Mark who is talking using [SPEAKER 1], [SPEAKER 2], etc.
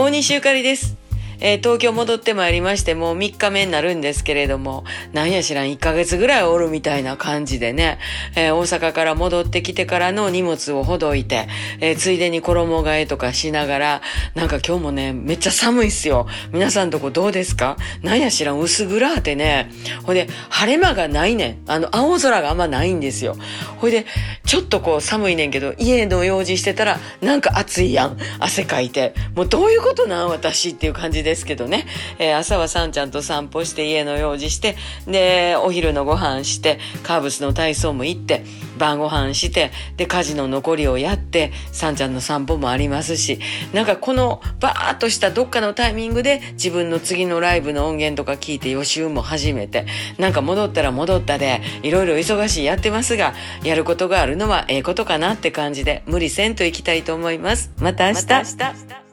[SPEAKER 1] 大西ゆかりです。えー東京戻ってまいりまして、もう3日目になるんですけれども、なんや知らん、1ヶ月ぐらいおるみたいな感じでね、えー大阪から戻ってきてからの荷物をほどいて、えーついでに衣替えとかしながら、なんか今日もね、めっちゃ寒いっすよ。皆さんとこどうですか？なんや知らん、薄暗ってね、ほいで、晴れ間がないねん。あの、青空があんまないんですよ。ほいで、ちょっとこう寒いねんけど、家の用事してたら、なんか暑いやん。汗かいて。もうどういうことなん？私っていう感じでですけどね。えー朝はさんちゃんと散歩して家の用事して、で、お昼のご飯して、カーブスの体操も行って、晩ご飯して、で、家事の残りをやって、さんちゃんの散歩もありますし、なんかこのバーっとしたどっかのタイミングで自分の次のライブの音源とか聞いて予習も始めて、なんか戻ったら戻ったで、いろいろ忙しいやってますが、やることがあるのはええことかなって感じで、無理せんといきたいと思います。また明日。